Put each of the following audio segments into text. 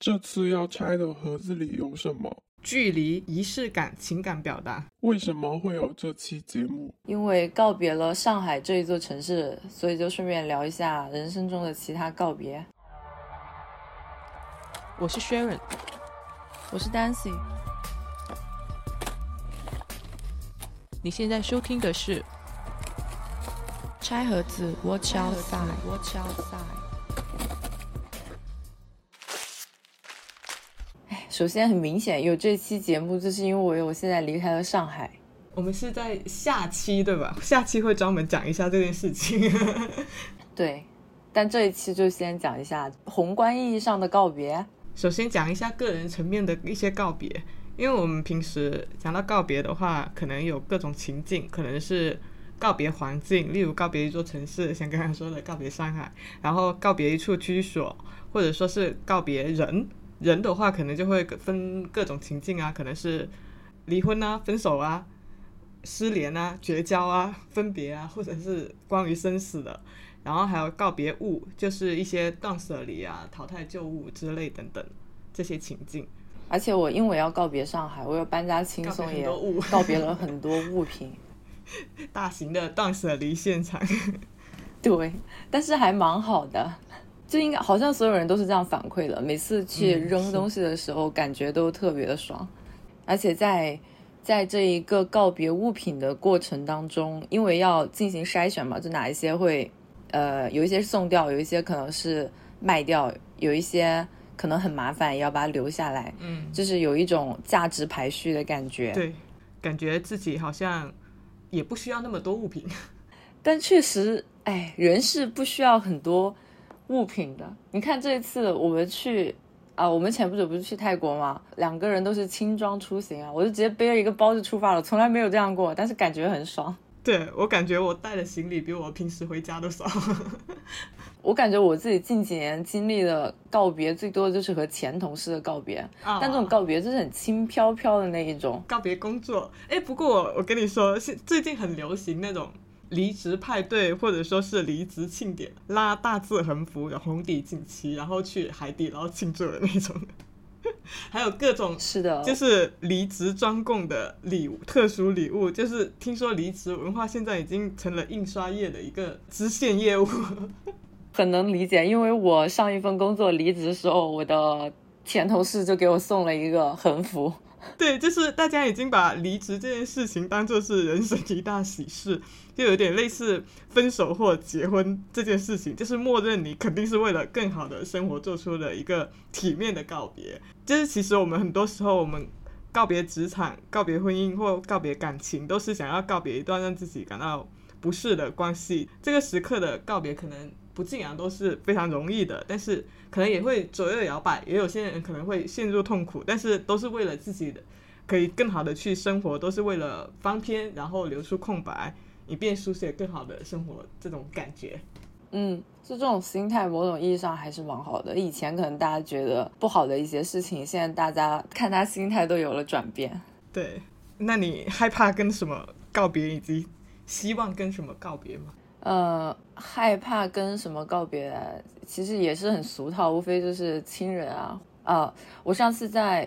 这次要拆的盒子里有什么？距离、仪式感、情感表达。为什么会有这期节目？因为告别了上海这一座城市，所以就顺便聊一下人生中的其他告别。我是 Sharon，我是 Dancy。你现在收听的是《拆盒子》，Watch outside，Watch outside。首先很明显有这期节目，就是因为我现在离开了上海。我们是在下期对吧？下期会专门讲一下这件事情。对，但这一期就先讲一下宏观意义上的告别。首先讲一下个人层面的一些告别，因为我们平时讲到告别的话，可能有各种情境，可能是告别环境，例如告别一座城市，像刚才说的告别上海，然后告别一处居所，或者说是告别人。人的话，可能就会分各种情境啊，可能是离婚啊、分手啊、失联啊、绝交啊、分别啊，或者是关于生死的。然后还有告别物，就是一些断舍离啊、淘汰旧物之类等等这些情境。而且我因为要告别上海，我要搬家轻松，也告别了很多物品，大型的断舍离现场。对，但是还蛮好的。就应该好像所有人都是这样反馈的，每次去扔东西的时候，感觉都特别的爽。而且在在这一个告别物品的过程当中，因为要进行筛选嘛，就哪一些会呃有一些送掉，有一些可能是卖掉，有一些可能很麻烦，也要把它留下来。嗯，就是有一种价值排序的感觉。对，感觉自己好像也不需要那么多物品，但确实，哎，人是不需要很多。物品的，你看这一次我们去啊，我们前不久不是去泰国吗？两个人都是轻装出行啊，我就直接背了一个包就出发了，从来没有这样过，但是感觉很爽。对我感觉我带的行李比我平时回家都少。我感觉我自己近几年经历的告别最多的就是和前同事的告别，但这种告别就是很轻飘飘的那一种告别工作。哎，不过我我跟你说，现最近很流行那种。离职派对，或者说是离职庆典，拉大字横幅，有红底锦旗，然后去海底捞庆祝的那种，还有各种是的，就是离职专供的礼物，特殊礼物。就是听说离职文化现在已经成了印刷业的一个支线业务，很能理解。因为我上一份工作离职的时候，我的前同事就给我送了一个横幅。对，就是大家已经把离职这件事情当做是人生一大喜事，就有点类似分手或结婚这件事情，就是默认你肯定是为了更好的生活做出了一个体面的告别。就是其实我们很多时候，我们告别职场、告别婚姻或告别感情，都是想要告别一段让自己感到不适的关系。这个时刻的告别可能。不尽然都是非常容易的，但是可能也会左右摇摆，也有些人可能会陷入痛苦，但是都是为了自己的可以更好的去生活，都是为了翻篇，然后留出空白，以便书写更好的生活。这种感觉，嗯，就这种心态，某种意义上还是蛮好的。以前可能大家觉得不好的一些事情，现在大家看他心态都有了转变。对，那你害怕跟什么告别，以及希望跟什么告别吗？呃，害怕跟什么告别，其实也是很俗套，无非就是亲人啊。啊，我上次在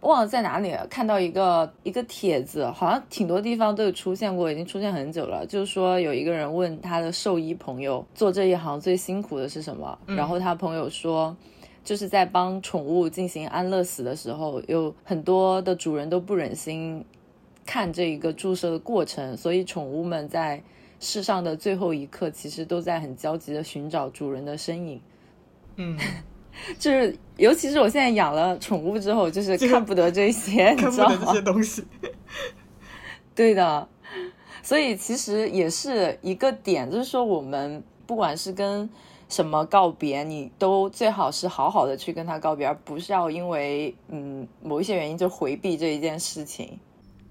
忘了在哪里看到一个一个帖子，好像挺多地方都有出现过，已经出现很久了。就是说有一个人问他的兽医朋友，做这一行最辛苦的是什么？然后他朋友说，就是在帮宠物进行安乐死的时候，有很多的主人都不忍心看这一个注射的过程，所以宠物们在。世上的最后一刻，其实都在很焦急的寻找主人的身影。嗯，就是尤其是我现在养了宠物之后，就是看不得这些，你知道吗这些东西。对的，所以其实也是一个点，就是说我们不管是跟什么告别，你都最好是好好的去跟他告别，而不是要因为嗯某一些原因就回避这一件事情。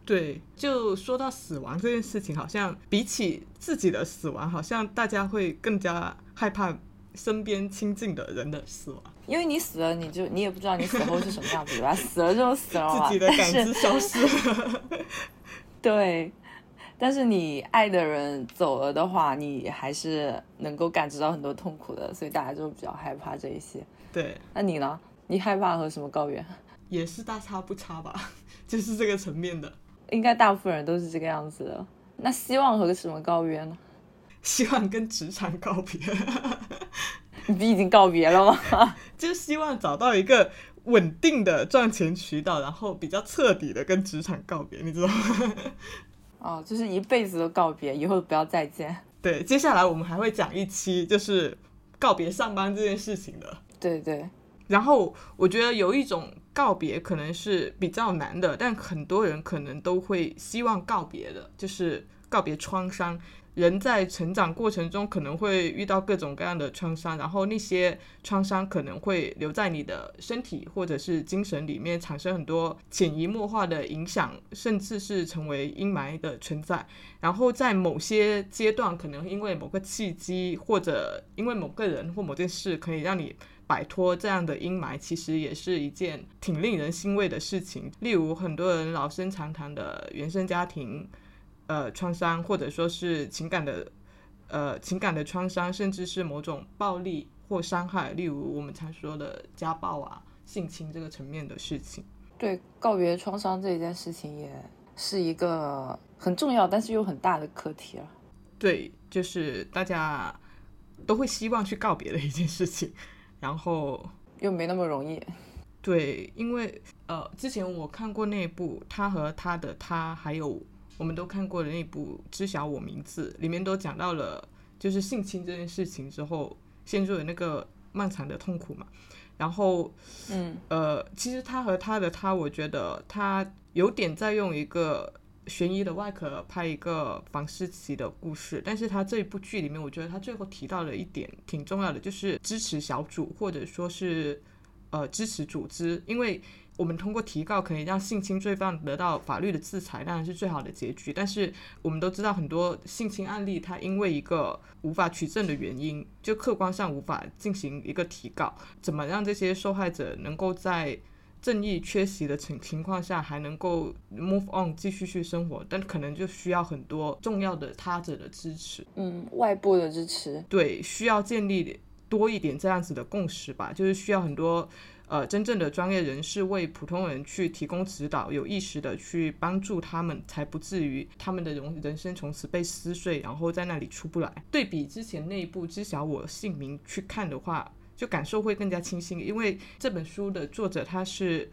对，就说到死亡这件事情，好像比起自己的死亡，好像大家会更加害怕身边亲近的人的死亡。因为你死了，你就你也不知道你死后是什么样子，对吧？死了就死了，自己的感知消失了。对，但是你爱的人走了的话，你还是能够感知到很多痛苦的，所以大家就比较害怕这一些。对，那你呢？你害怕和什么高原？也是大差不差吧，就是这个层面的。应该大部分人都是这个样子的。那希望和什么告别呢？希望跟职场告别。你不已经告别了吗？就希望找到一个稳定的赚钱渠道，然后比较彻底的跟职场告别，你知道吗？哦，就是一辈子都告别，以后不要再见。对，接下来我们还会讲一期，就是告别上班这件事情的。对对。然后我觉得有一种告别可能是比较难的，但很多人可能都会希望告别的，就是告别创伤。人在成长过程中可能会遇到各种各样的创伤，然后那些创伤可能会留在你的身体或者是精神里面，产生很多潜移默化的影响，甚至是成为阴霾的存在。然后在某些阶段，可能因为某个契机，或者因为某个人或某件事，可以让你。摆脱这样的阴霾，其实也是一件挺令人欣慰的事情。例如，很多人老生常谈的原生家庭，呃，创伤，或者说是情感的，呃，情感的创伤，甚至是某种暴力或伤害，例如我们常说的家暴啊、性侵这个层面的事情。对，告别创伤这一件事情，也是一个很重要，但是又很大的课题了。对，就是大家都会希望去告别的一件事情。然后又没那么容易，对，因为呃，之前我看过那部他和他的他，还有我们都看过的那部《知晓我名字》，里面都讲到了就是性侵这件事情之后陷入了那个漫长的痛苦嘛。然后，嗯，呃，其实他和他的他，我觉得他有点在用一个。悬疑的外壳拍一个房思琪的故事，但是他这一部剧里面，我觉得他最后提到了一点挺重要的，就是支持小组或者说是呃支持组织，因为我们通过提告可以让性侵罪犯得到法律的制裁，当然是最好的结局。但是我们都知道很多性侵案例，它因为一个无法取证的原因，就客观上无法进行一个提告，怎么让这些受害者能够在正义缺席的情情况下，还能够 move on 继续去生活，但可能就需要很多重要的他者的支持，嗯，外部的支持，对，需要建立多一点这样子的共识吧，就是需要很多呃真正的专业人士为普通人去提供指导，有意识的去帮助他们，才不至于他们的人人生从此被撕碎，然后在那里出不来。对比之前那一部《知晓我姓名》去看的话。就感受会更加清晰，因为这本书的作者他是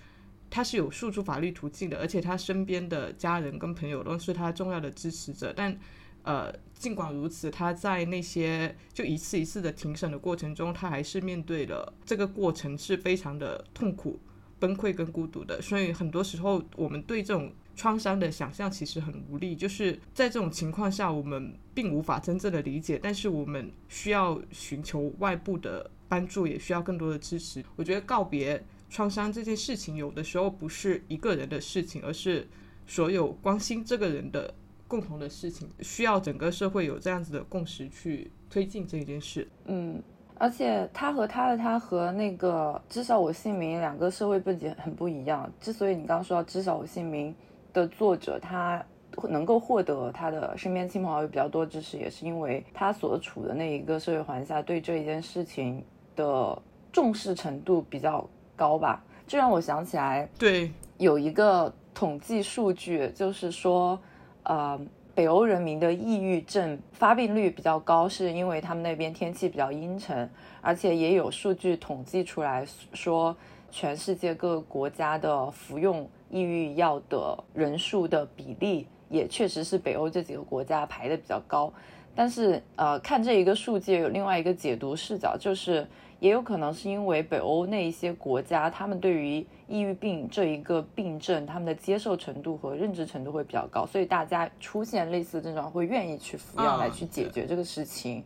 他是有诉诸法律途径的，而且他身边的家人跟朋友都是他重要的支持者。但呃，尽管如此，他在那些就一次一次的庭审的过程中，他还是面对了这个过程是非常的痛苦、崩溃跟孤独的。所以很多时候，我们对这种创伤的想象其实很无力。就是在这种情况下，我们并无法真正的理解，但是我们需要寻求外部的。帮助也需要更多的支持。我觉得告别创伤这件事情，有的时候不是一个人的事情，而是所有关心这个人的共同的事情，需要整个社会有这样子的共识去推进这件事。嗯，而且他和他的他和那个知晓我姓名两个社会背景很不一样。之所以你刚刚说到知晓我姓名的作者，他能够获得他的身边亲朋好友比较多支持，也是因为他所处的那一个社会环境下对这一件事情。的重视程度比较高吧，这让我想起来，对，有一个统计数据，就是说，呃，北欧人民的抑郁症发病率比较高，是因为他们那边天气比较阴沉，而且也有数据统计出来说，全世界各个国家的服用抑郁药的人数的比例，也确实是北欧这几个国家排的比较高。但是，呃，看这一个数据有另外一个解读视角，就是。也有可能是因为北欧那一些国家，他们对于抑郁病这一个病症，他们的接受程度和认知程度会比较高，所以大家出现类似症状会愿意去服药来去解决这个事情。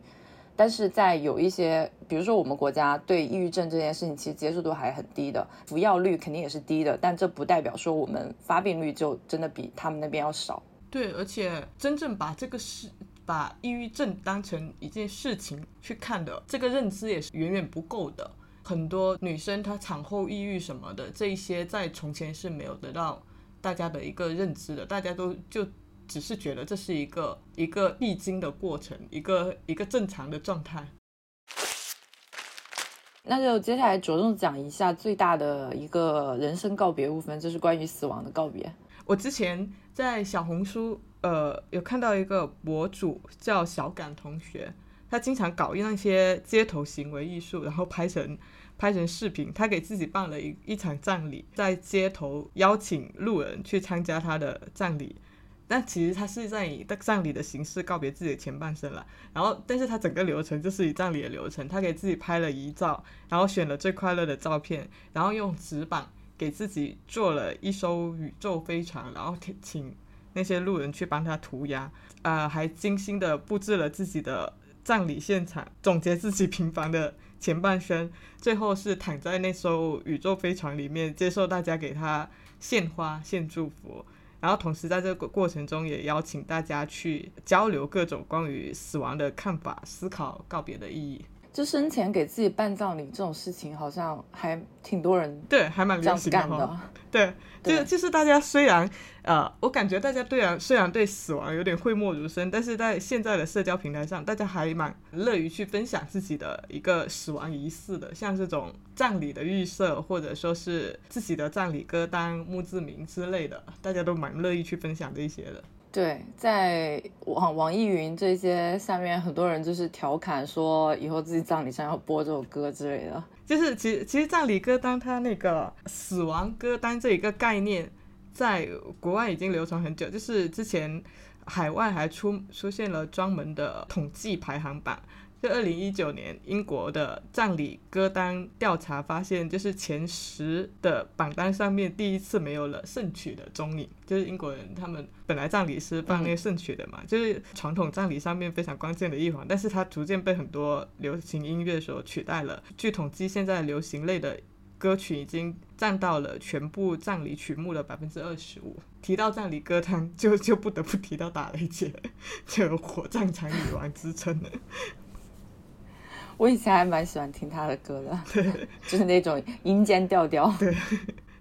但是在有一些，比如说我们国家对抑郁症这件事情，其实接受度还很低的，服药率肯定也是低的，但这不代表说我们发病率就真的比他们那边要少。对，而且真正把这个事。把抑郁症当成一件事情去看的，这个认知也是远远不够的。很多女生她产后抑郁什么的，这一些在从前是没有得到大家的一个认知的，大家都就只是觉得这是一个一个必经的过程，一个一个正常的状态。那就接下来着重讲一下最大的一个人生告别部分，就是关于死亡的告别。我之前在小红书，呃，有看到一个博主叫小感同学，他经常搞那些街头行为艺术，然后拍成拍成视频。他给自己办了一一场葬礼，在街头邀请路人去参加他的葬礼。但其实他是在以葬礼的形式告别自己的前半生了。然后，但是他整个流程就是以葬礼的流程，他给自己拍了遗照，然后选了最快乐的照片，然后用纸板给自己做了一艘宇宙飞船，然后请那些路人去帮他涂鸦，呃，还精心的布置了自己的葬礼现场，总结自己平凡的前半生，最后是躺在那艘宇宙飞船里面，接受大家给他献花、献祝福。然后同时在这个过程中，也邀请大家去交流各种关于死亡的看法，思考告别的意义。就生前给自己办葬礼这种事情，好像还挺多人对，还蛮流行的。对，就就是大家虽然呃，我感觉大家对然，虽然对死亡有点讳莫如深，但是在现在的社交平台上，大家还蛮乐于去分享自己的一个死亡仪式的，像这种葬礼的预设，或者说是自己的葬礼歌单、墓志铭之类的，大家都蛮乐意去分享这些的。对，在网网易云这些下面，很多人就是调侃说，以后自己葬礼上要播这首歌之类的。就是其实其实葬礼歌单它那个死亡歌单这一个概念，在国外已经流传很久，就是之前海外还出出现了专门的统计排行榜。就二零一九年，英国的葬礼歌单调查发现，就是前十的榜单上面第一次没有了圣曲的踪影。就是英国人他们本来葬礼是放那个圣曲的嘛，就是传统葬礼上面非常关键的一环，但是它逐渐被很多流行音乐所取代了。据统计，现在流行类的歌曲已经占到了全部葬礼曲目的百分之二十五。提到葬礼歌单，就就不得不提到打雷姐，就有火葬场女王之称的。我以前还蛮喜欢听他的歌的，对，就是那种阴间调调。对，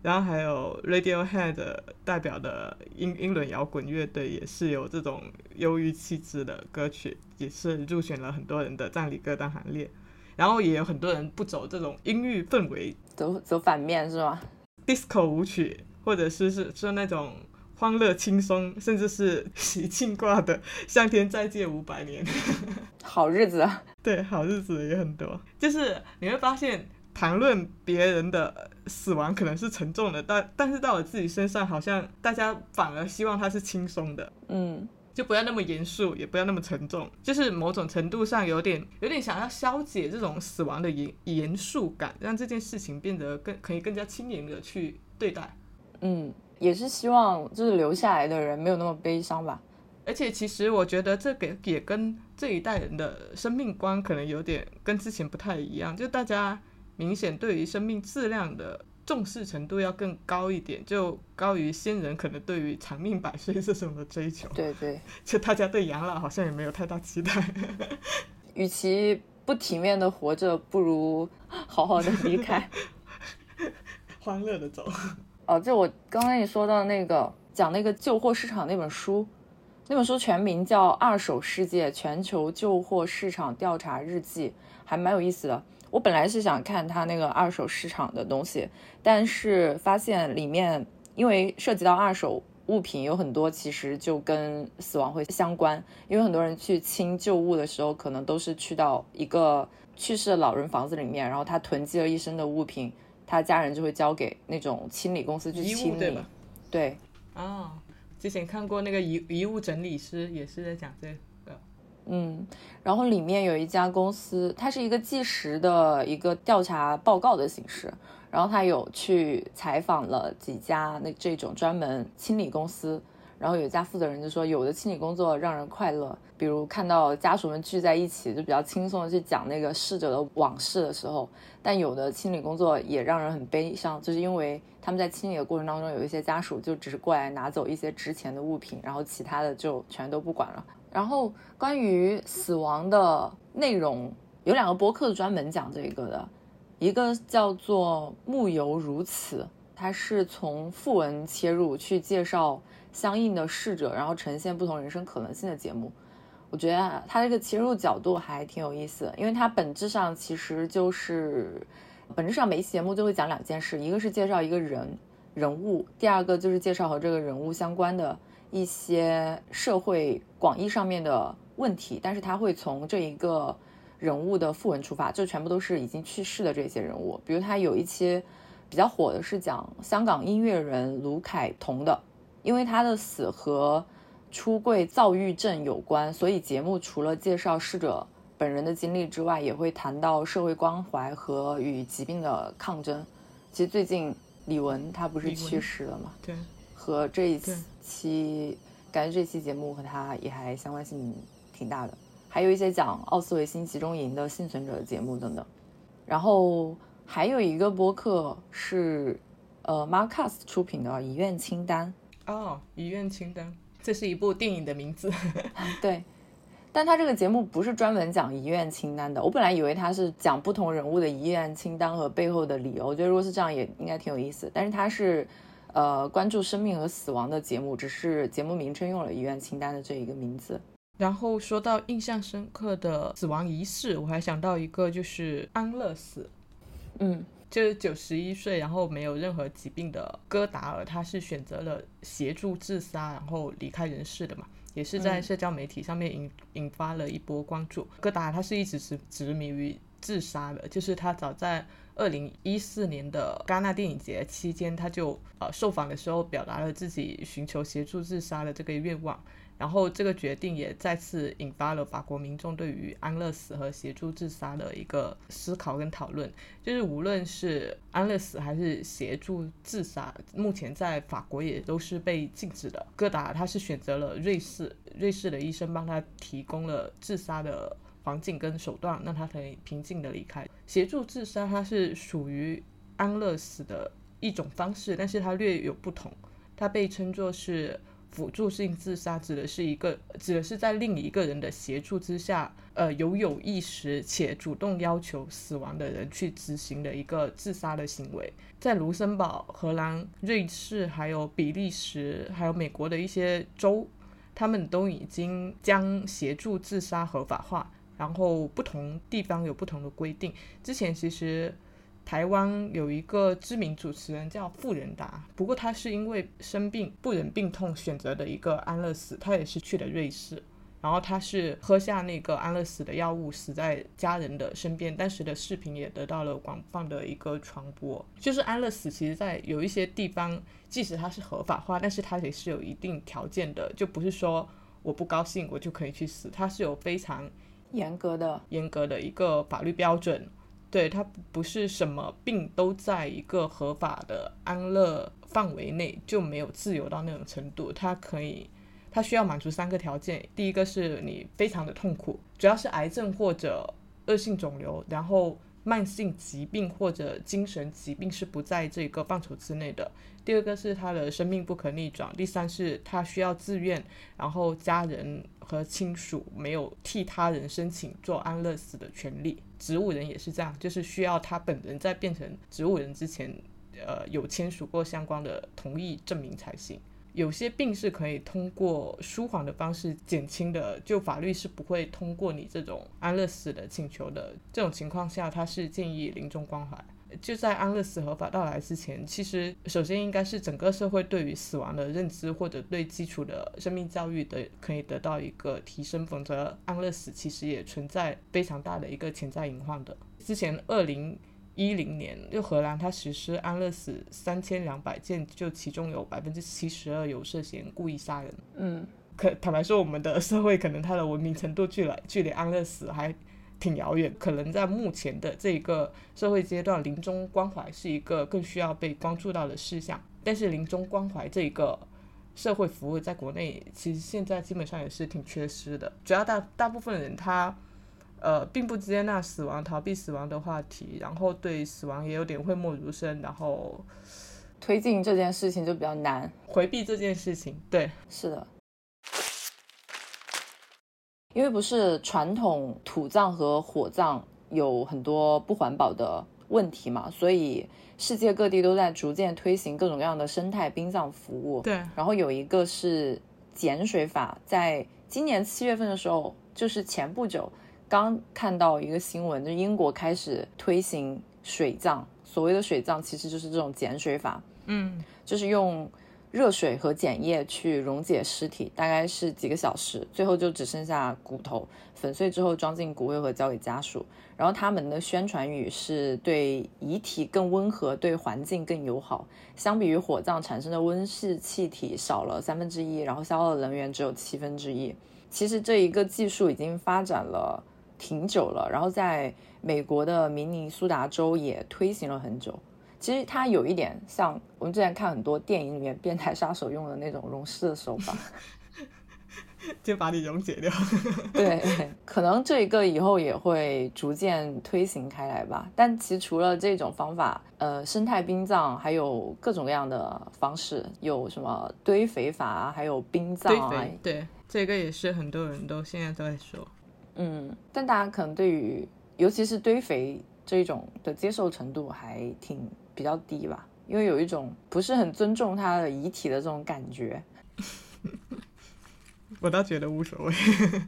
然后还有 Radiohead 代表的英英伦摇滚乐队，也是有这种忧郁气质的歌曲，也是入选了很多人的葬礼歌单行列。然后也有很多人不走这种阴郁氛围，走走反面是吗？Disco 舞曲，或者是是是那种。欢乐轻松，甚至是喜庆挂的，向天再借五百年，好日子。对，好日子也很多。就是你会发现，谈论别人的死亡可能是沉重的，但但是到了自己身上，好像大家反而希望它是轻松的。嗯，就不要那么严肃，也不要那么沉重，就是某种程度上有点有点想要消解这种死亡的严严肃感，让这件事情变得更可以更加轻盈的去对待。嗯。也是希望就是留下来的人没有那么悲伤吧，而且其实我觉得这个也跟这一代人的生命观可能有点跟之前不太一样，就大家明显对于生命质量的重视程度要更高一点，就高于先人可能对于长命百岁这种的追求。对对，就大家对养老好像也没有太大期待。与其不体面的活着，不如好好的离开，欢乐的走。哦，就我刚刚你说到那个讲那个旧货市场那本书，那本书全名叫《二手世界全球旧货市场调查日记》，还蛮有意思的。我本来是想看它那个二手市场的东西，但是发现里面因为涉及到二手物品，有很多其实就跟死亡会相关。因为很多人去清旧物的时候，可能都是去到一个去世的老人房子里面，然后他囤积了一身的物品。他家人就会交给那种清理公司去清理，对。啊，之前看过那个遗遗物整理师也是在讲这个。嗯，然后里面有一家公司，它是一个计时的一个调查报告的形式，然后他有去采访了几家那这种专门清理公司。然后有一家负责人就说，有的清理工作让人快乐，比如看到家属们聚在一起，就比较轻松的去讲那个逝者的往事的时候；但有的清理工作也让人很悲伤，就是因为他们在清理的过程当中，有一些家属就只是过来拿走一些值钱的物品，然后其他的就全都不管了。然后关于死亡的内容，有两个播客专门讲这个的，一个叫做《木游如此》，它是从讣文切入去介绍。相应的逝者，然后呈现不同人生可能性的节目，我觉得它这个切入角度还挺有意思，因为它本质上其实就是，本质上每一期节目就会讲两件事，一个是介绍一个人人物，第二个就是介绍和这个人物相关的一些社会广义上面的问题，但是它会从这一个人物的讣文出发，就全部都是已经去世的这些人物，比如他有一期比较火的是讲香港音乐人卢凯彤的，因为他的死和出柜躁郁症有关，所以节目除了介绍逝者本人的经历之外，也会谈到社会关怀和与疾病的抗争。其实最近李玟她不是去世了吗？对，和这一对期，感觉这期节目和他也还相关性挺大的。还有一些讲奥斯维辛集中营的幸存者的节目等等。然后还有一个播客是呃 Marcus 出品的《遗愿清单》，哦，遗愿清单，这是一部电影的名字。对，但他这个节目不是专门讲遗愿清单的。我本来以为他是讲不同人物的遗愿清单和背后的理由，我觉得如果是这样也应该挺有意思。但是他是呃关注生命和死亡的节目，只是节目名称用了遗愿清单的这一个名字。然后说到印象深刻的死亡仪式，我还想到一个，就是安乐死，嗯就是九十一岁，然后没有任何疾病的戈达尔，他是选择了协助自杀，然后离开人世的嘛，也是在嗯社交媒体上面引引发了一波关注。戈达尔他是一直执执迷于自杀的，就是他早在二零一四年的戛纳电影节期间，他就呃受访的时候表达了自己寻求协助自杀的这个愿望。然后这个决定也再次引发了法国民众对于安乐死和协助自杀的一个思考跟讨论。就是无论是安乐死还是协助自杀，目前在法国也都是被禁止的。戈达他是选择了瑞士，瑞士的医生帮他提供了自杀的环境跟手段，让他可以平静的离开。协助自杀它是属于安乐死的一种方式，但是它略有不同，它被称作是。辅助性自杀指的是一个，指的是在另一个人的协助之下，呃，有有意识且主动要求死亡的人去执行的一个自杀的行为。在卢森堡、荷兰、瑞士、还有比利时、还有美国的一些州，他们都已经将协助自杀合法化，然后不同地方有不同的规定。之前其实。台湾有一个知名主持人叫傅仁达，不过他是因为生病不忍病痛选择的一个安乐死，他也是去了瑞士，然后他是喝下那个安乐死的药物，死在家人的身边。当时的视频也得到了广泛的一个传播。就是安乐死，其实在有一些地方，即使它是合法化，但是它也是有一定条件的，就不是说我不高兴我就可以去死，它是有非常严格的，严格的一个法律标准。对，它不是什么病都在一个合法的安乐范围内，就没有自由到那种程度。它可以，它需要满足三个条件：第一个是你非常的痛苦，主要是癌症或者恶性肿瘤，然后慢性疾病或者精神疾病是不在这个范畴之内的。第二个是他的生命不可逆转，第三是他需要自愿，然后家人和亲属没有替他人申请做安乐死的权利。植物人也是这样，就是需要他本人在变成植物人之前，呃，有签署过相关的同意证明才行。有些病是可以通过舒缓的方式减轻的，就法律是不会通过你这种安乐死的请求的。这种情况下，他是建议临终关怀。就在安乐死合法到来之前，其实首先应该是整个社会对于死亡的认知，或者对基础的生命教育的可以得到一个提升，否则安乐死其实也存在非常大的一个潜在隐患的。之前二零一零年，就荷兰它实施安乐死三千两百件，就其中有百分之七十二有涉嫌故意杀人。嗯，可坦白说，我们的社会可能它的文明程度距离距离安乐死还挺遥远，可能在目前的这一个社会阶段，临终关怀是一个更需要被关注到的事项。但是临终关怀这一个社会服务在国内其实现在基本上也是挺缺失的，主要大大部分人他。呃，并不接纳死亡、逃避死亡的话题，然后对死亡也有点讳莫如深，然后推进这件事情就比较难。回避这件事情。对，是的，因为不是传统土葬和火葬有很多不环保的问题嘛，所以世界各地都在逐渐推行各种各样的生态殡葬服务。对，然后有一个是碱水法，在今年七月份的时候就是前不久刚看到一个新闻，就英国开始推行水葬。所谓的水葬其实就是这种碱水法，嗯，就是用热水和碱液去溶解尸体，大概是几个小时，最后就只剩下骨头，粉碎之后装进骨灰盒交给家属。然后他们的宣传语是对遗体更温和，对环境更友好。相比于火葬产生的温室气体少了三分之一，然后消耗的能源只有七分之一。其实这一个技术已经发展了挺久了，然后在美国的明尼苏达州也推行了很久。其实它有一点像我们之前看很多电影里面变态杀手用的那种溶尸的手法，就把你溶解掉。对，可能这个以后也会逐渐推行开来吧。但其实除了这种方法，呃，生态殡葬还有各种各样的方式，有什么堆肥法啊，还有殡葬啊。对，这个也是很多人都现在都在说。嗯，但大家可能对于尤其是堆肥这种的接受程度还挺比较低吧，因为有一种不是很尊重他的遗体的这种感觉。我倒觉得无所谓。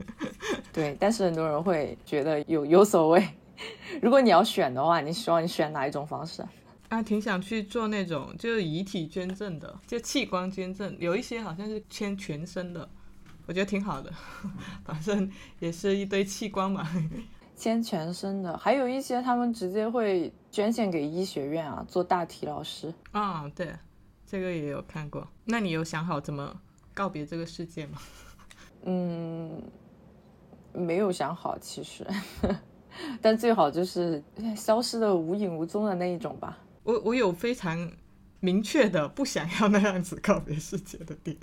对，但是很多人会觉得有有所谓。如果你要选的话，你希望你选哪一种方式？啊，挺想去做那种就是遗体捐赠的，就器官捐赠，有一些好像是签全身的，我觉得挺好的。反正也是一堆器官嘛。捐全身的，还有一些他们直接会捐献给医学院啊，做大体老师。啊，对，这个也有看过。那你有想好怎么告别这个世界吗？嗯，没有想好，其实，但最好就是消失的无影无踪的那一种吧。我我有非常明确的不想要那样子告别世界的点，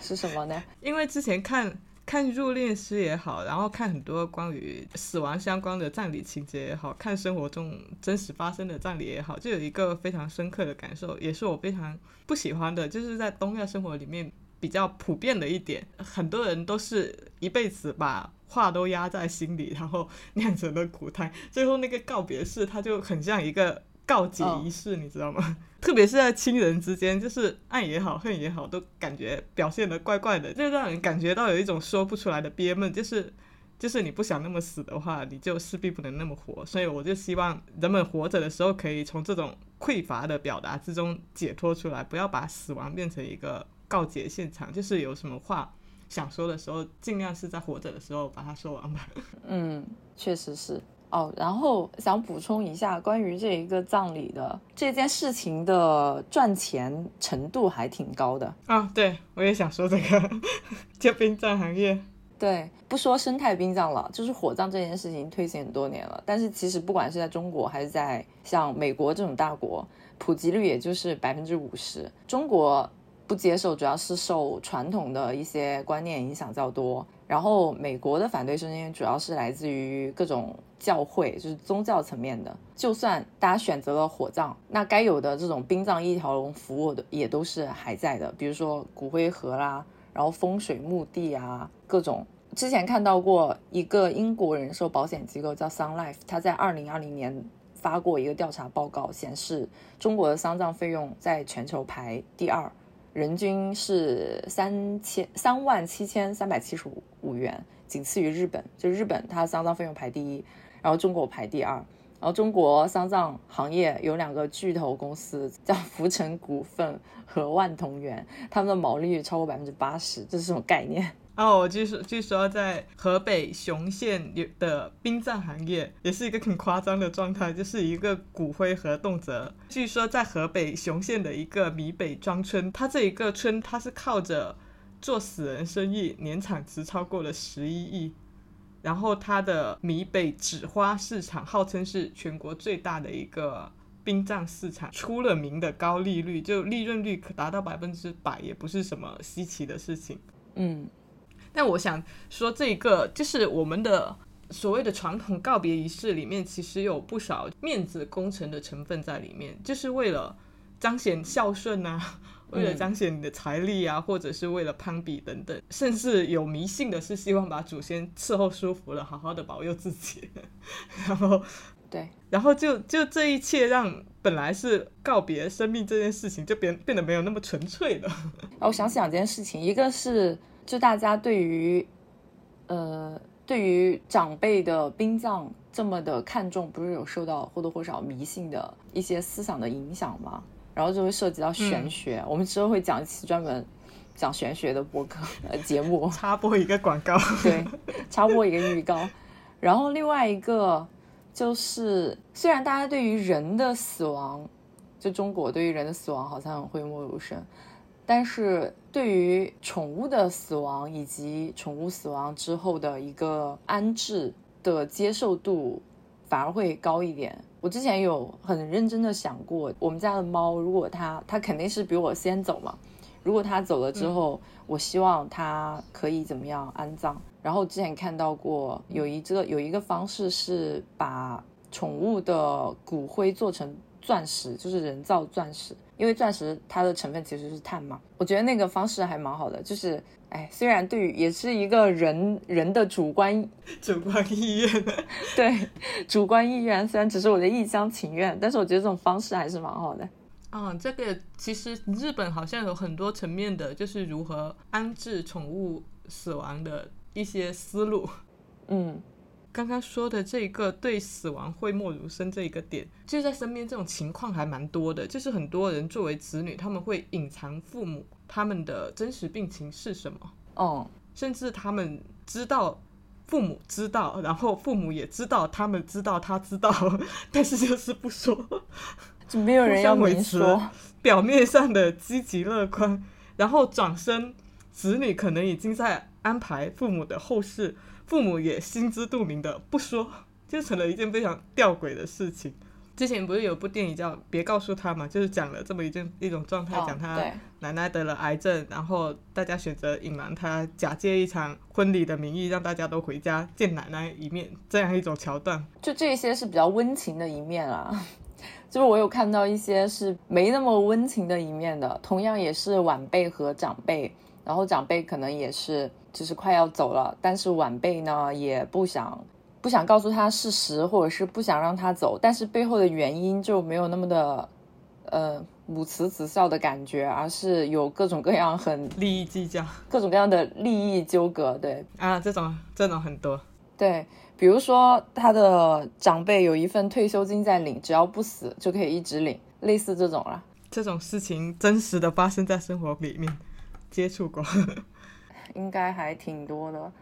是什么呢？因为之前看看入殓师也好，然后看很多关于死亡相关的葬礼情节也好，看生活中真实发生的葬礼也好，就有一个非常深刻的感受，也是我非常不喜欢的，就是在东亚生活里面。比较普遍的一点，很多人都是一辈子把话都压在心里，然后 酿成了苦汤，最后那个告别式，它就很像一个告解仪式，你知道吗？特别是在亲人之间，就是爱也好，恨也好，都感觉表现的怪怪的，就让人感觉到有一种说不出来的憋闷，就是就是你不想那么死的话，你就势必不能那么活。所以我就希望人们活着的时候，可以从这种匮乏的表达之中解脱出来，不要把死亡变成一个。告解现场就是有什么话想说的时候，尽量是在活着的时候把它说完吧。嗯，确实是哦。然后想补充一下，关于这一个葬礼的这件事情的赚钱程度还挺高的啊。对，我也想说这个，就殡葬行业。对，不说生态殡葬了，就是火葬这件事情推行很多年了。但是其实不管是在中国还是在像美国这种大国，普及率也就是百分之五十。中国。不接受，主要是受传统的一些观念影响较多。然后美国的反对声音主要是来自于各种教会，就是宗教层面的。就算大家选择了火葬，那该有的这种殡葬一条龙服务的也都是还在的，比如说骨灰盒啦，然后风水墓地啊，各种。之前看到过一个英国人寿保险机构叫 Sun Life，他在二零二零年发过一个调查报告，显示中国的丧葬费用在全球排第二。人均是三千三万七千三百七十五五元，仅次于日本。就日本，它丧葬费用排第一，然后中国排第二。然后中国丧葬行业有两个巨头公司，叫福成股份和万同源，他们的毛利率超过百分之八十，这是什么概念？哦，据说据说在河北雄县的殡葬行业也是一个很夸张的状态，就是一个骨灰盒动辄。据说在河北雄县的一个米北庄村，它这一个村它是靠着做死人生意，年产值超过了十一亿。然后它的米北纸花市场号称是全国最大的一个殡葬市场，出了名的高利率，就利润率可达到百分之百，也不是什么稀奇的事情。嗯。但我想说，这个就是我们的所谓的传统告别仪式里面，其实有不少面子工程的成分在里面，就是为了彰显孝顺啊，为了彰显你的财力啊，或者是为了攀比等等，甚至有迷信的是希望把祖先伺候舒服了，好好的保佑自己，然后对，然后就就这一切让本来是告别生命这件事情就变变得没有那么纯粹了。我想起两件事情，一个是。就大家对于，呃，对于长辈的殡葬这么的看重，不是有受到或多或少迷信的一些思想的影响吗？然后就会涉及到玄学，我们之后会讲一期专门讲玄学的播客呃节目。插播一个广告，对，插播一个预告。然后另外一个就是，虽然大家对于人的死亡，就中国对于人的死亡好像很讳莫如深，但是对于宠物的死亡以及宠物死亡之后的一个安置的接受度反而会高一点。我之前有很认真的想过，我们家的猫，如果它它肯定是比我先走嘛，如果它走了之后，我希望它可以怎么样安葬？然后之前看到过有一个有一个方式是把宠物的骨灰做成钻石，就是人造钻石，因为钻石它的成分其实是碳嘛。我觉得那个方式还蛮好的，就是哎，虽然对于也是一个人人的主观主观意愿。对主观意愿，虽然只是我的一厢情愿，但是我觉得这种方式还是蛮好的。嗯，这个其实日本好像有很多层面的，就是如何安置宠物死亡的一些思路。嗯刚刚说的这个对死亡讳莫如深这一个点，就在身边这种情况还蛮多的。就是很多人作为子女，他们会隐藏父母他们的真实病情是什么，哦，甚至他们知道父母知道，然后父母也知道，他们知道他知道，但是就是不说。就没有人要维持明说。表面上的积极乐观，然后转身，子女可能已经在安排父母的后事，父母也心知肚明的不说，就成了一件非常吊诡的事情。之前不是有部电影叫《别告诉他》嘛，就是讲了这么一件一种状态，哦讲他奶奶得了癌症，然后大家选择隐瞒他，假借一场婚礼的名义，让大家都回家见奶奶一面，这样一种桥段。就这些是比较温情的一面啦。就是我有看到一些是没那么温情的一面的，同样也是晚辈和长辈，然后长辈可能也是就是快要走了，但是晚辈呢也不想不想告诉他事实，或者是不想让他走，但是背后的原因就没有那么的呃母慈子孝的感觉，而是有各种各样很利益计较各种各样的利益纠葛，对，啊，这种这种很多。对，比如说他的长辈有一份退休金在领，只要不死就可以一直领，类似这种啦。这种事情真实的发生在生活里面，接触过。应该还挺多的。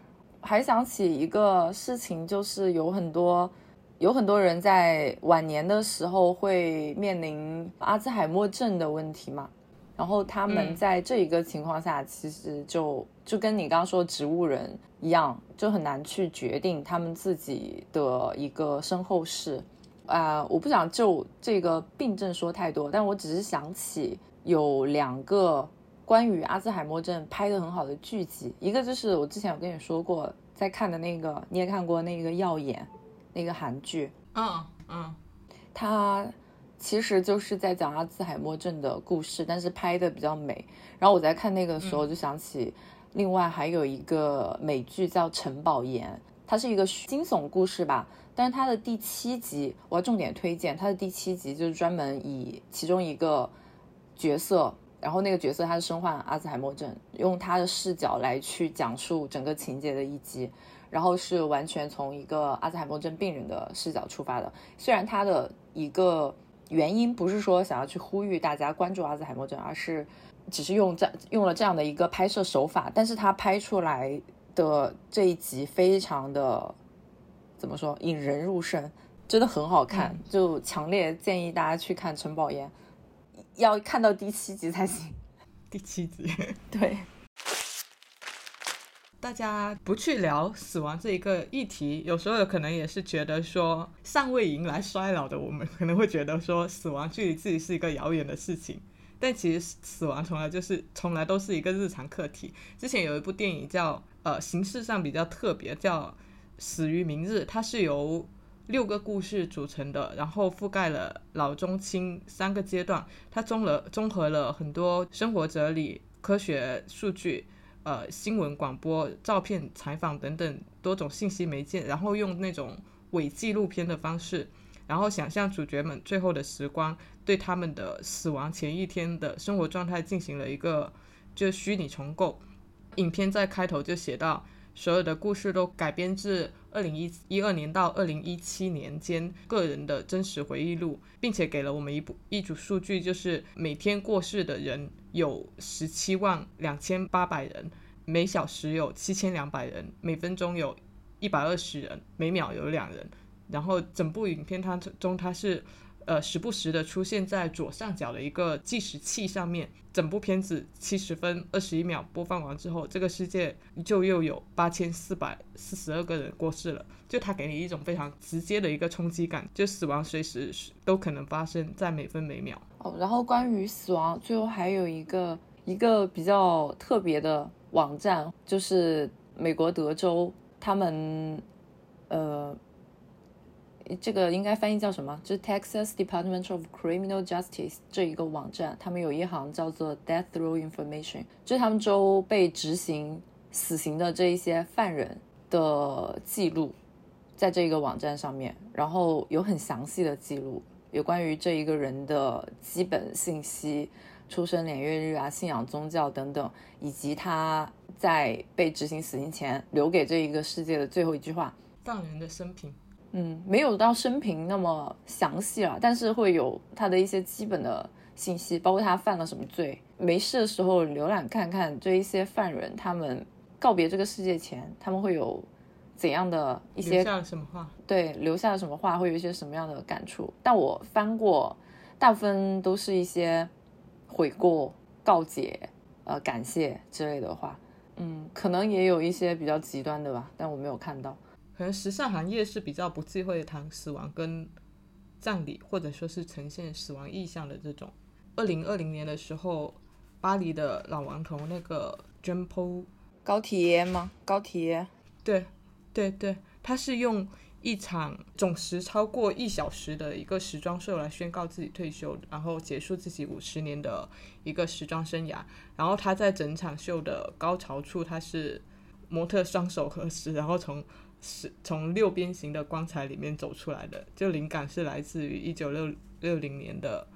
还想起一个事情，就是有很多有很多人在晚年的时候会面临阿兹海默症的问题嘛，然后他们嗯在这一个情况下，其实就就跟你刚刚说植物人一样，就很难去决定他们自己的一个身后事。啊、我不想就这个病症说太多，但我只是想起有两个关于阿兹海默症拍的很好的剧集，一个就是我之前有跟你说过在看的那个，你也看过那个《耀眼》那个韩剧，嗯嗯，它其实就是在讲阿兹海默症的故事，但是拍的比较美。然后我在看那个的时候就想起，另外还有一个美剧叫《城堡岩》，它是一个惊悚故事吧。但是它的第七集，我要重点推荐，它的第七集就是专门以其中一个角色，然后那个角色他是身患阿兹海默症，用他的视角来去讲述整个情节的一集，然后是完全从一个阿兹海默症病人的视角出发的。虽然他的一个原因不是说想要去呼吁大家关注阿兹海默症，而是只是用这用了这样的一个拍摄手法，但是他拍出来的这一集非常的怎么说引人入胜，真的很好看，就强烈建议大家去看《陈宝岩》，要看到第七集才行。第七集，对，大家不去聊死亡这一个议题，有时候可能也是觉得说，尚未迎来衰老的我们，可能会觉得说，死亡距离自己是一个遥远的事情。但其实死亡从来就是从来都是一个日常课题。之前有一部电影叫呃形式上比较特别，叫《死于明日》，它是由六个故事组成的，然后覆盖了老中青三个阶段，它综了综合了很多生活哲理、科学数据。呃，新闻、广播、照片、采访等等多种信息媒介，然后用那种伪纪录片的方式，然后想象主角们最后的时光，对他们的死亡前一天的生活状态进行了一个就虚拟重构。影片在开头就写到，所有的故事都改编自二零一一二年到二零一七年间个人的真实回忆录，并且给了我们一部一组数据，就是每天过世的人有十七万两千八百人，每小时有七千两百人，每分钟有一百二十人，每秒有两人。然后整部影片它中它是。呃，时不时的出现在左上角的一个计时器上面。整部片子七十分二十一秒播放完之后，这个世界就又有八千四百四十二个人过世了。就它给你一种非常直接的一个冲击感，就死亡随时都可能发生在每分每秒。哦，然后关于死亡，最后还有一个一个比较特别的网站，就是美国德州他们，呃。这个应该翻译叫什么？就是 Texas Department of Criminal Justice 这一个网站，他们有一行叫做 Death Row Information，就是他们州被执行死刑的这一些犯人的记录，在这个网站上面，然后有很详细的记录，有关于这一个人的基本信息，出生年月日啊，信仰宗教等等，以及他在被执行死刑前留给这一个世界的最后一句话，犯人的生平。嗯，没有到生平那么详细了，但是会有他的一些基本的信息，包括他犯了什么罪。没事的时候浏览看看这一些犯人，他们告别这个世界前，他们会有怎样的一些留下了什么话？对，留下了什么话，会有一些什么样的感触？但我翻过，大部分都是一些悔过、告解、呃感谢之类的话。嗯，可能也有一些比较极端的吧，但我没有看到。可能时尚行业是比较不忌讳谈死亡跟葬礼，或者说是呈现死亡意象的这种。二零二零年的时候，巴黎的老王头那个 j u m p o 高铁吗？高铁？对，对对，他是用一场总时超过一小时的一个时装秀来宣告自己退休，然后结束自己五十年的一个时装生涯。然后他在整场秀的高潮处，他是模特双手合十，然后从是从六边形的棺材里面走出来的，就灵感是来自于一九六六零年的，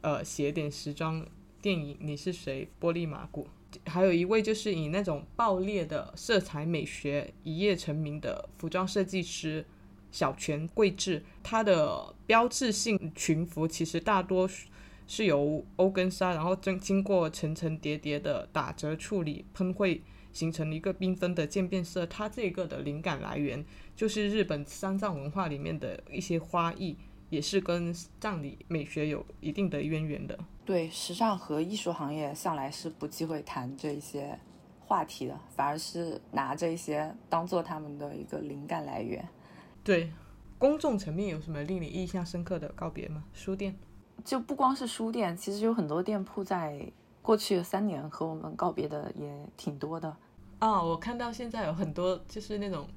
呃，写点时装电影《你是谁》玻璃马古，还有一位就是以那种爆裂的色彩美学一夜成名的服装设计师小泉贵志，他的标志性裙服其实大多是由欧根纱，然后经经过层层叠叠的打折处理喷绘。形成了一个缤纷的渐变色，它这个的灵感来源就是日本丧葬文化里面的一些花艺，也是跟葬礼美学有一定的渊源的。对，时尚和艺术行业向来是不忌讳谈这一些话题的，反而是拿这些当做他们的一个灵感来源。对，公众层面有什么令你印象深刻的告别吗？书店？就不光是书店，其实有很多店铺在过去的三年和我们告别的也挺多的。啊，我看到现在有很多就是那种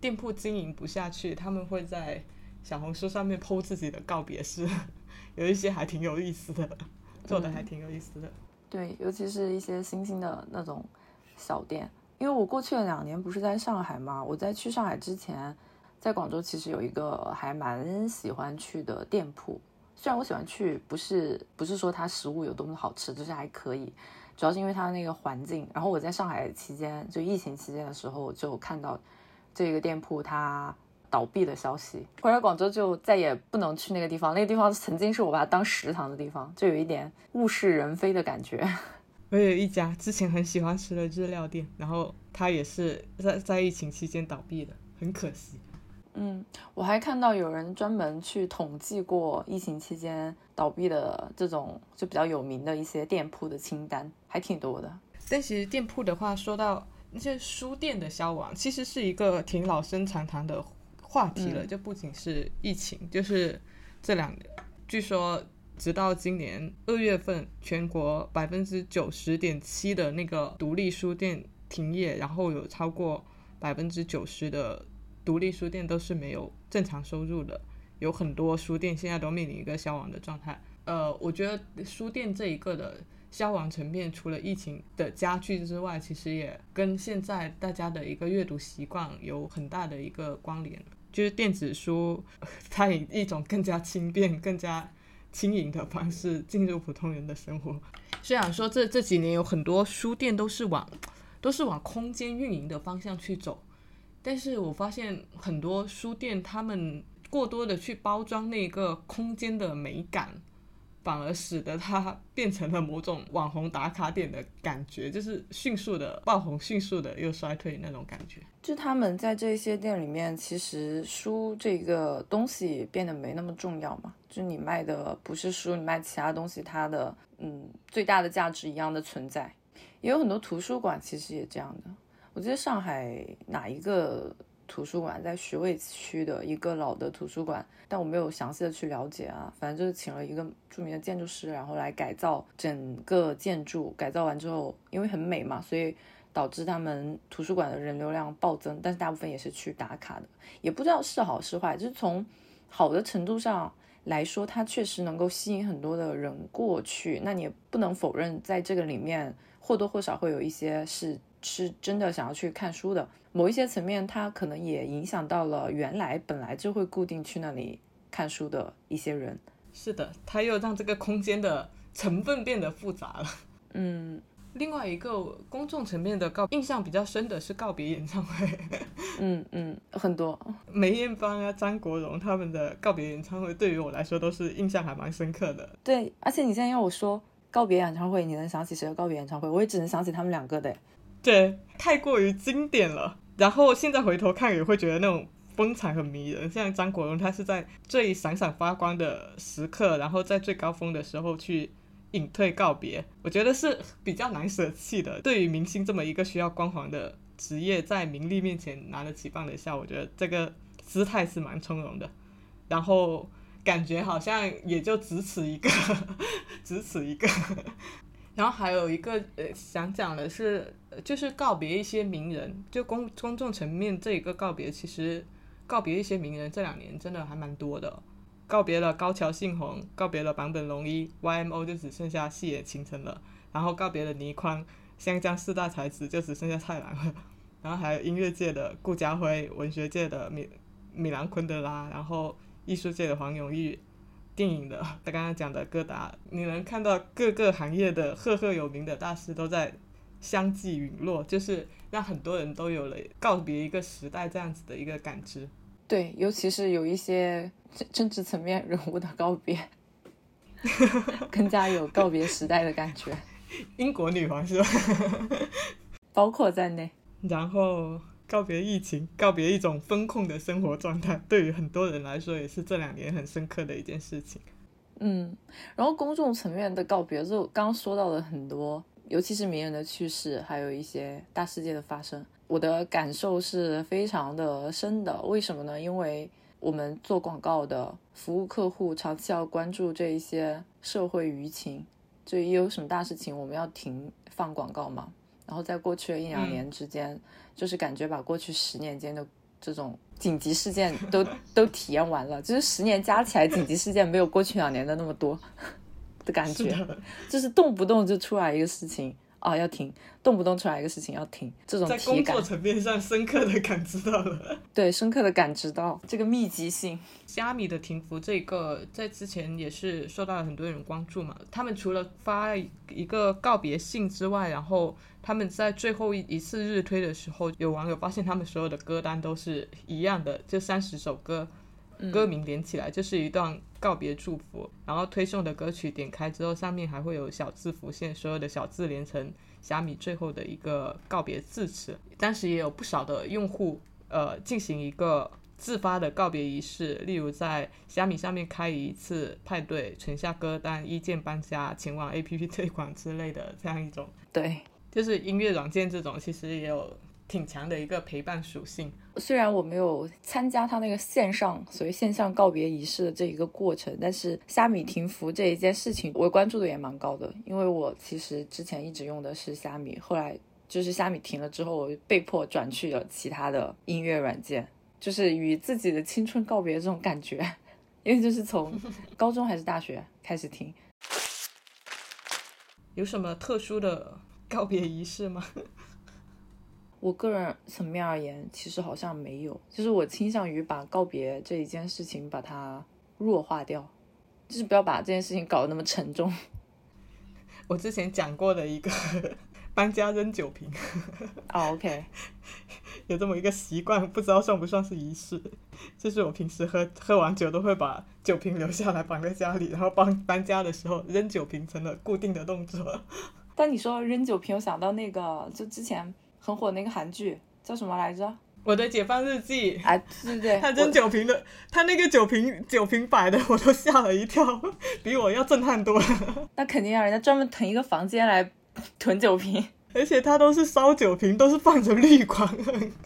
店铺经营不下去，他们会在小红书上面 PO 自己的告别式，有一些还挺有意思的，做的还挺有意思的。对，尤其是一些新兴的那种小店，因为我过去的两年不是在上海嘛，我在去上海之前，在广州其实有一个还蛮喜欢去的店铺，虽然我喜欢去，不是不是说它食物有多么好吃，就是还可以。主要是因为它那个环境，然后我在上海期间，就疫情期间的时候，就看到这个店铺它倒闭的消息。回来广州就再也不能去那个地方，那个地方曾经是我把它当食堂的地方，就有一点物是人非的感觉。我有一家之前很喜欢吃的日料店，然后它也是在在疫情期间倒闭的，很可惜。嗯，我还看到有人专门去统计过疫情期间倒闭的这种就比较有名的一些店铺的清单，还挺多的。但其实店铺的话，说到那些书店的消亡，其实是一个挺老生常谈的话题了。就不仅是疫情，就是这两年，据说直到今年二月份，全国百分之九十点七的那个独立书店停业，然后有超过百分之九十的。独立书店都是没有正常收入的，有很多书店现在都面临一个消亡的状态。呃，我觉得书店这一个的消亡层面，除了疫情的加剧之外，其实也跟现在大家的一个阅读习惯有很大的一个关联。就是电子书，它以一种更加轻便、更加轻盈的方式进入普通人的生活。虽然说这这几年有很多书店都是往都是往空间运营的方向去走。但是我发现很多书店他们过多的去包装那个空间的美感。反而使得它 变成了某种网红打卡点的感觉，就是迅速的爆红，迅速的又衰退那种感觉。就他们在这些店里面，其实书这个东西变得没那么重要嘛。就你卖的不是书，你卖其他东西，它的嗯最大的价值一样的存在。也有很多图书馆其实也这样的。我记得上海哪一个？图书馆在徐汇区的一个老的图书馆，但我没有详细的去了解啊。反正就是请了一个著名的建筑师，然后来改造整个建筑。改造完之后，因为很美嘛，所以导致他们图书馆的人流量暴增。但是大部分也是去打卡的，也不知道是好是坏。就是从好的程度上来说，它确实能够吸引很多的人过去。那你也不能否认，在这个里面或多或少会有一些是。是真的想要去看书的，某一些层面，它可能也影响到了原来本来就会固定去那里看书的一些人。是的，它又让这个空间的成分变得复杂了。嗯，另外一个公众层面的告印象比较深的是告别演唱会。嗯嗯，很多梅艳芳啊、张国荣他们的告别演唱会，对于我来说都是印象还蛮深刻的。对，而且你现在要我说告别演唱会，你能想起谁的告别演唱会？我也只能想起他们两个的。对，太过于经典了。然后现在回头看也会觉得那种风采很迷人。像张国荣，他是在最闪闪发光的时刻，然后在最高峰的时候去隐退告别，我觉得是比较难舍弃的。对于明星这么一个需要光环的职业，在名利面前拿得起放得下，我觉得这个姿态是蛮从容的。然后感觉好像也就只此一个，只此一个。然后还有一个呃，想讲的是，就是告别一些名人，就公公众层面这一个告别，其实告别一些名人这两年真的还蛮多的，告别了高桥幸宏，告别了坂本龙一，YMO 就只剩下细野晴臣了，然后告别了倪匡，湘江四大才子就只剩下蔡澜了，然后还有音乐界的顾家辉，文学界的米米兰昆德拉，然后艺术界的黄永玉。电影的，他刚刚讲的戈达，你能看到各个行业的赫赫有名的大师都在相继陨落，就是让很多人都有了告别一个时代这样子的一个感知。对，尤其是有一些政政治层面人物的告别，更加有告别时代的感觉。英国女王是吧？包括在内。然后。告别疫情，告别一种风控的生活状态，对于很多人来说也是这两年很深刻的一件事情。嗯，然后公众层面的告别，就刚说到了很多，尤其是名人的去世，还有一些大事件的发生，我的感受是非常的深的。为什么呢？因为我们做广告的，服务客户，长期要关注这一些社会舆情，就一有什么大事情，我们要停放广告嘛。然后在过去的一两年之间。就是感觉把过去十年间的这种紧急事件都 都体验完了，就是十年加起来紧急事件没有过去两年的那么多的感觉，就是动不动就出来一个事情。啊，要停，动不动出来一个事情要停，这种在工作层面上深刻的感知到了，对，深刻的感知到这个密集性。虾米的停服这个在之前也是受到了很多人关注嘛。他们除了发一个告别信之外，然后他们在最后一一次日推的时候，有网友发现他们所有的歌单都是一样的，这三十首歌。歌名连起来就是一段告别祝福，然后推送的歌曲点开之后，上面还会有小字浮现，所有的小字连成虾米最后的一个告别致辞。当时也有不少的用户，呃，进行一个自发的告别仪式，例如在虾米上面开一次派对，存下歌单，一键搬家，前往 APP 推广之类的这样一种。对，就是音乐软件这种，其实也有。挺强的一个陪伴属性。虽然我没有参加他那个线上所谓线上告别仪式的这一个过程，但是虾米停服这一件事情，我关注的也蛮高的。因为我其实之前一直用的是虾米，后来就是虾米停了之后，我被迫转去了其他的音乐软件，就是与自己的青春告别这种感觉。因为就是从高中还是大学开始听。有什么特殊的 告别仪式吗？我个人层面而言，其实好像没有，就是我倾向于把告别这一件事情把它弱化掉，就是不要把这件事情搞得那么沉重。我之前讲过的一个搬家扔酒瓶，哦，OK，有这么一个习惯，不知道算不算是仪式。就是我平时喝喝完酒都会把酒瓶留下来绑在家里，然后搬搬家的时候扔酒瓶成了固定的动作。但你说扔酒瓶，我想到那个就之前很火那个韩剧叫什么来着？我的解放日记，哎，对对对，他扔酒瓶的，他那个酒瓶酒瓶摆的，我都吓了一跳，比我要震撼多了。那肯定啊，人家专门腾一个房间来囤酒瓶，而且他都是烧酒瓶，都是放着绿光，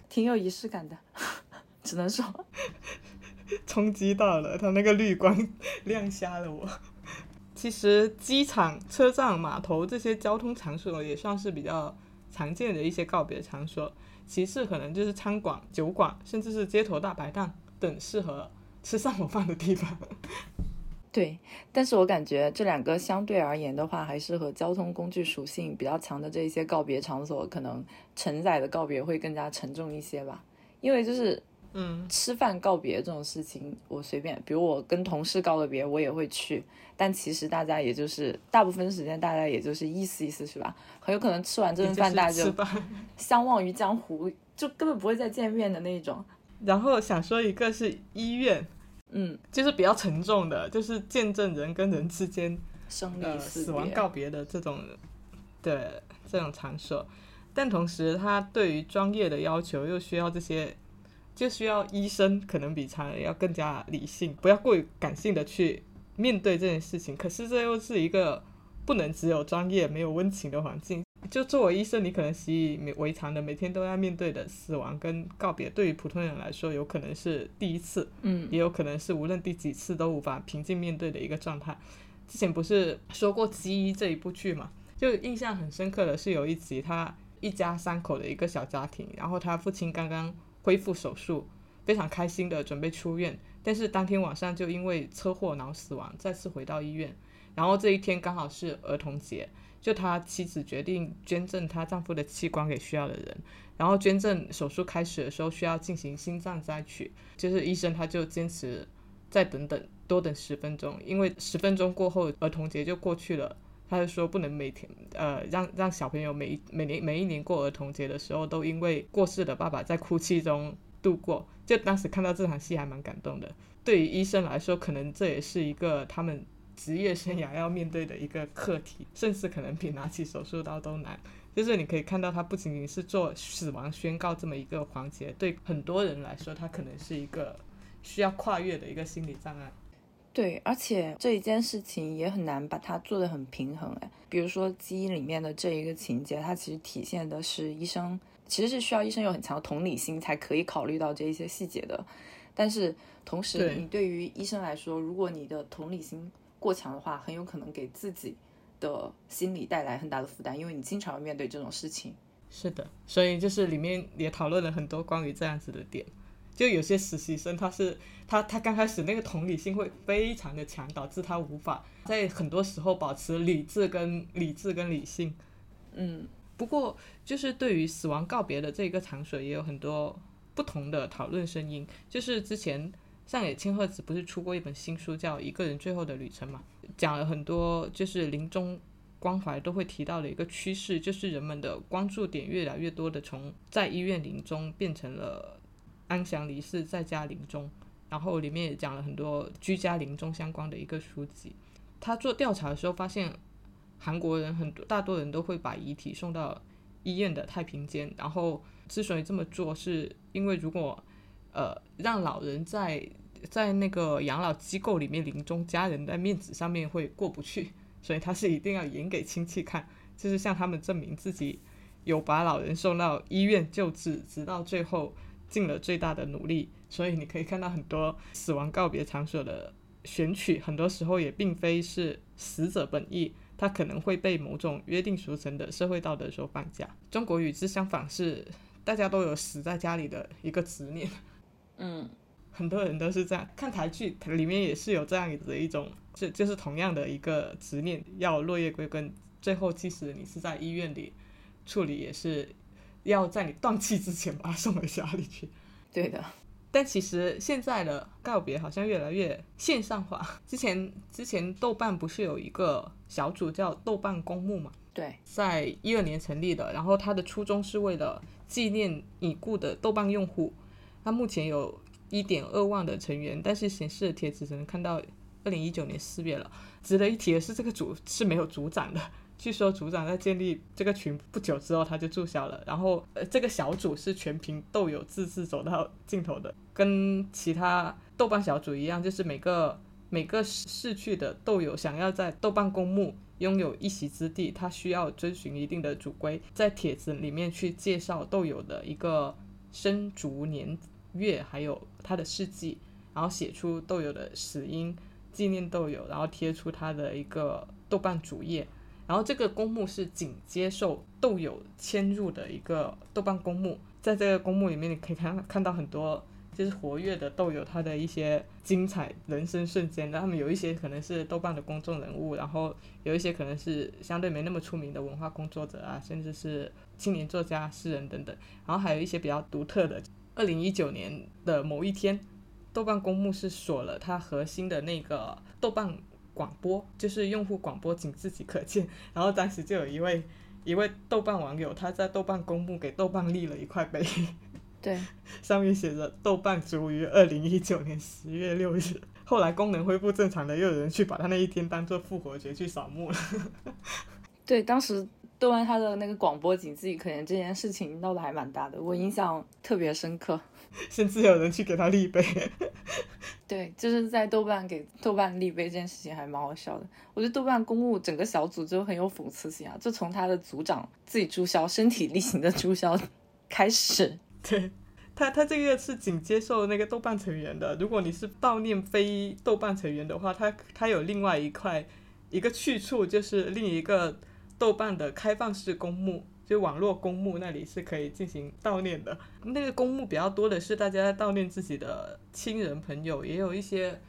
挺有仪式感的，只能说。冲击到了他那个绿光，亮瞎了我。其实机场、车站、码头这些交通场所也算是比较常见的一些告别场所。其次，可能就是餐馆、酒馆，甚至是街头大排档等适合吃上火饭的地方。对，但是我感觉这两个相对而言的话，还是和交通工具属性比较强的这一些告别场所，可能承载的告别会更加沉重一些吧。因为就是嗯，吃饭告别这种事情，我随便，比如我跟同事告个别，我也会去。但其实大家也就是大部分时间，大家也就是意思意思，是吧？很有可能吃完这顿饭，大家就。相忘于江湖，就根本不会再见面的那种。然后想说一个是医院，嗯，就是比较沉重的，就是见证人跟人之间生呃离死死亡告别的这种的这种场所，但同时他对于专业的要求又需要这些，就需要医生可能比常人要更加理性，不要过于感性的去面对这件事情。可是这又是一个不能只有专业没有温情的环境。就作为医生，你可能习以为常的每天都要面对的死亡跟告别，对于普通人来说，有可能是第一次，嗯也有可能是无论第几次都无法平静面对的一个状态。之前不是说过《基医》这一部剧嘛，就印象很深刻的是有一集，他一家三口的一个小家庭，然后他父亲刚刚恢复手术，非常开心的准备出院，但是当天晚上就因为车祸脑死亡，再次回到医院。然后这一天刚好是儿童节，就他妻子决定捐赠她丈夫的器官给需要的人。然后捐赠手术开始的时候需要进行心脏摘取，就是医生他就坚持再等等多等十分钟，因为十分钟过后儿童节就过去了。他就说不能每天呃让让小朋友每一每年每一年过儿童节的时候都因为过世的爸爸在哭泣中度过。就当时看到这场戏还蛮感动的。对于医生来说，可能这也是一个他们职业生涯要面对的一个课题，甚至可能比拿起手术刀都难。就是你可以看到，他不仅仅是做死亡宣告这么一个环节，对很多人来说，他可能是一个需要跨越的一个心理障碍。对，而且这一件事情也很难把它做得很平衡哎。比如说基因里面的这一个情节，它其实体现的是医生其实是需要医生有很强的同理心才可以考虑到这一些细节的。但是同时，你对于医生来说，如果你的同理心过强的话，很有可能给自己的心理带来很大的负担，因为你经常要面对这种事情。是的，所以就是里面也讨论了很多关于这样子的点。就有些实习生，他是他他刚开始那个同理心会非常的强，导致他无法在很多时候保持理智跟理智跟理性。嗯，不过，就是对于死亡告别的这个场所，也有很多不同的讨论声音。就是之前上野千鹤子不是出过一本新书叫《一个人最后的旅程》嘛，讲了很多就是临终关怀都会提到的一个趋势，就是人们的关注点越来越多的从在医院临终变成了安详离世，在家临终。然后里面也讲了很多居家临终相关的一个书籍。他做调查的时候发现，韩国人很多大多人都会把遗体送到医院的太平间。然后之所以这么做，是因为如果呃让老人在在那个养老机构里面临终，家人在面子上面会过不去，所以他是一定要演给亲戚看，就是向他们证明自己有把老人送到医院救治，直到最后尽了最大的努力。所以你可以看到很多死亡告别场所的选取，很多时候也并非是死者本意，他可能会被某种约定俗成的社会道德所绑架。中国与之相反是，大家都有死在家里的一个执念。嗯，很多人都是这样看台剧，里面也是有这样子的一种，就就是同样的一个执念，要落叶归根。最后，即使你是在医院里处理，也是要在你断气之前把他送回家里去。对的，但其实现在的告别好像越来越线上化。之前之前豆瓣不是有一个小组叫豆瓣公墓嘛？对，在一二年成立的，然后它的初衷是为了纪念已故的豆瓣用户。它目前有一点二万的成员，但是显示的帖子只能看到二零一九年四月了。值得一提的是，这个组是没有组长的。据说组长在建立这个群不久之后他就注销了。然后，呃，这个小组是全凭豆友自治走到尽头的，跟其他豆瓣小组一样，就是每个每个逝去的豆友想要在豆瓣公墓拥有一席之地，他需要遵循一定的组规，在帖子里面去介绍豆友的一个生卒年月，还有他的事迹，然后写出豆友的死因，纪念豆友，然后贴出他的一个豆瓣主页。然后这个公墓是仅接受豆友迁入的一个豆瓣公墓，在这个公墓里面，你可以看看到很多就是活跃的豆友他的一些精彩人生瞬间。那他们有一些可能是豆瓣的公众人物，然后有一些可能是相对没那么出名的文化工作者啊，甚至是青年作家、诗人等等。然后还有一些比较独特的，二零一九年的某一天，豆瓣公墓是锁了它核心的那个豆瓣。广播就是用户广播仅自己可见，然后当时就有一位一位豆瓣网友，他在豆瓣公布给豆瓣立了一块碑，对，上面写着“豆瓣卒于二零一九年十月六日”。后来功能恢复正常的，又有人去把他那一天当做复活节去扫墓了。对，当时豆瓣他的那个广播仅自己可见这件事情闹得还蛮大的，我印象特别深刻。甚至有人去给他立碑，对，就是在豆瓣给豆瓣立碑这件事情还蛮好笑的。我觉得豆瓣公务整个小组就很有讽刺性啊，就从他的组长自己注销、身体力行的注销开始。对他，他这个是仅接受那个豆瓣成员的。如果你是悼念非豆瓣成员的话，他他有另外一块一个去处，就是另一个豆瓣的开放式公墓。就网络公墓那里是可以进行悼念的，那个公墓比较多的是大家在悼念自己的亲人朋友，也有一些，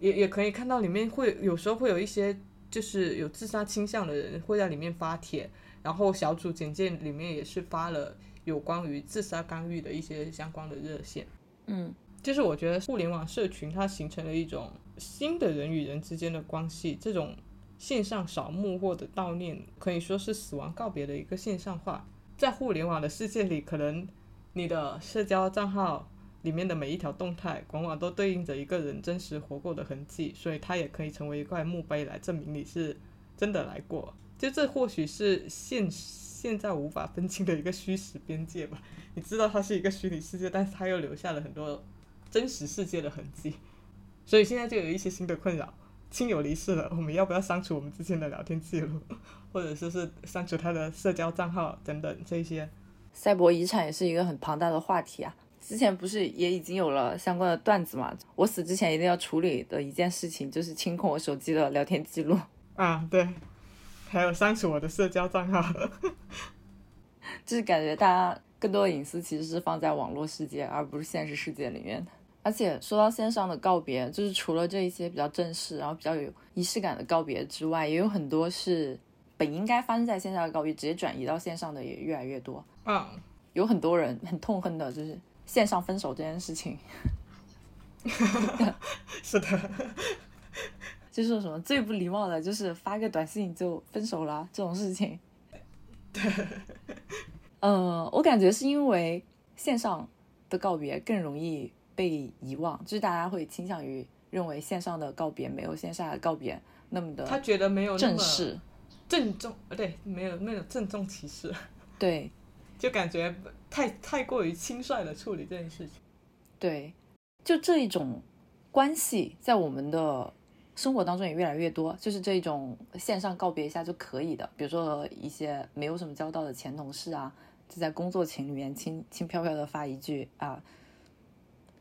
也也可以看到里面会有时候会有一些就是有自杀倾向的人会在里面发帖，然后小组简介里面也是发了有关于自杀干预的一些相关的热线。嗯，就是我觉得互联网社群它形成了一种新的人与人之间的关系，这种。线上扫墓或者悼念可以说是死亡告别的一个线上化。在互联网的世界里，可能你的社交账号里面的每一条动态，往往都对应着一个人真实活过的痕迹，所以它也可以成为一块墓碑来证明你是真的来过。就这或许是现现在无法分清的一个虚实边界吧。你知道它是一个虚拟世界，但是它又留下了很多真实世界的痕迹，所以现在就有一些新的困扰。亲友离世了，我们要不要删除我们之间的聊天记录，或者说是删除他的社交账号等等这些？赛博遗产也是一个很庞大的话题啊。之前不是也已经有了相关的段子嘛？我死之前一定要处理的一件事情就是清空我手机的聊天记录 啊，对，还有删除我的社交账号，就是感觉大家更多的隐私其实是放在网络世界，而不是现实世界里面的。而且说到线上的告别，就是除了这一些比较正式，然后比较有仪式感的告别之外，也有很多是本应该发生在线下的告别，直接转移到线上的也越来越多。嗯，有很多人很痛恨的就是线上分手这件事情。是的，就是什么最不礼貌的，就是发个短信就分手了这种事情。对，嗯，我感觉是因为线上的告别更容易。被遗忘，就是大家会倾向于认为线上的告别没有线下的告别那么的，他觉得没有正式、郑重，对，没有那种郑重其事，对，就感觉太太过于轻率的处理这件事情，对，就这一种关系在我们的生活当中也越来越多，就是这种线上告别一下就可以的，比如说一些没有什么交道的前同事啊，就在工作群里面轻轻飘飘的发一句啊。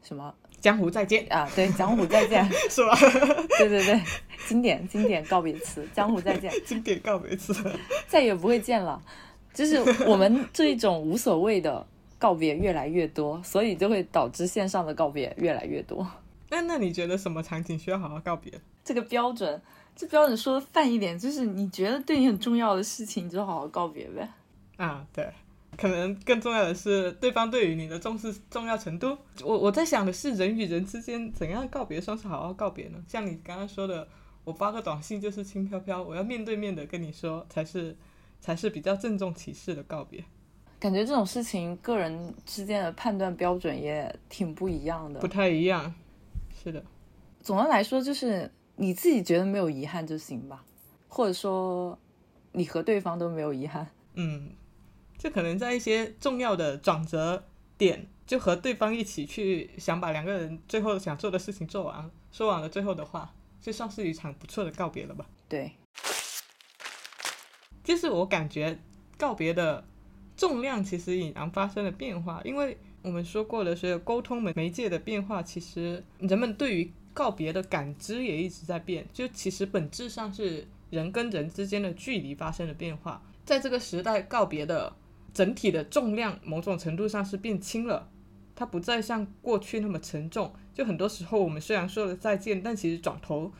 什么江湖再见啊？对，江湖再见 是吧？对对对，经典经典告别词，江湖再见，经典告别词，再也不会见了。就是我们这一种无所谓的告别越来越多，所以就会导致线上的告别越来越多。那那你觉得什么场景需要好好告别？这个标准，这标准说的泛一点，就是你觉得对你很重要的事情，你就好好告别呗。啊，对。可能更重要的是对方对于你的重视重要程度。我我在想的是人与人之间怎样告别算是好好告别呢？像你刚刚说的，我发个短信就是轻飘飘，我要面对面的跟你说才是才是比较郑重其事的告别。感觉这种事情个人之间的判断标准也挺不一样的，不太一样。是的，总的来说就是你自己觉得没有遗憾就行吧，或者说你和对方都没有遗憾。嗯，就可能在一些重要的转折点，就和对方一起去想把两个人最后想做的事情做完，说完了最后的话，就算是一场不错的告别了吧。对，就是我感觉告别的重量其实已然发生了变化，因为我们说过的是沟通媒媒介的变化，其实人们对于告别的感知也一直在变，就其实本质上是人跟人之间的距离发生了变化。在这个时代，告别的整体的重量，某种程度上是变轻了，它不再像过去那么沉重。就很多时候，我们虽然说了再见，但其实转头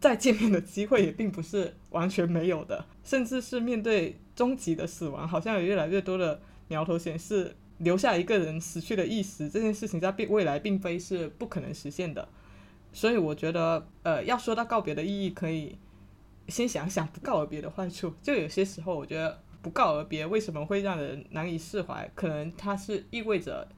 再见面的机会也并不是完全没有的，甚至是面对终极的死亡，好像有越来越多的苗头显示，留下一个人死去的意识这件事情，在未来并非是不可能实现的。所以，我觉得，呃，要说到告别的意义，可以。先想想不告而别的坏处，就有些时候我觉得不告而别为什么会让人难以释怀？可能它是意味着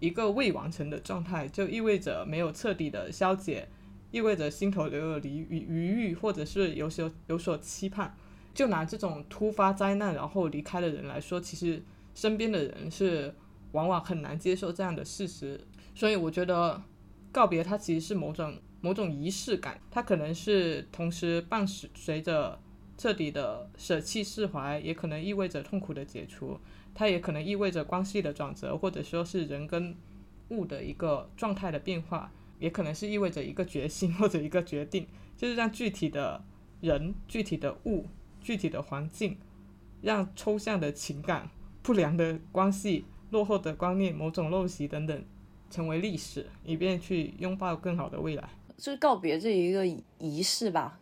一个未完成的状态，就意味着没有彻底的消解，意味着心头留有离余余欲，或者是有所有所期盼。就拿这种突发灾难然后离开的人来说，其实身边的人是往往很难接受这样的事实。所以我觉得告别它其实是某种。某种仪式感，它可能是同时伴随随着彻底的舍弃释怀，也可能意味着痛苦的解除，它也可能意味着关系的转折，或者说是人跟物的一个状态的变化，也可能是意味着一个决心或者一个决定，就是让具体的人、具体的物、具体的环境，让抽象的情感、不良的关系、落后的观念、某种陋习等等，成为历史，以便去拥抱更好的未来。就是告别这一个仪式吧，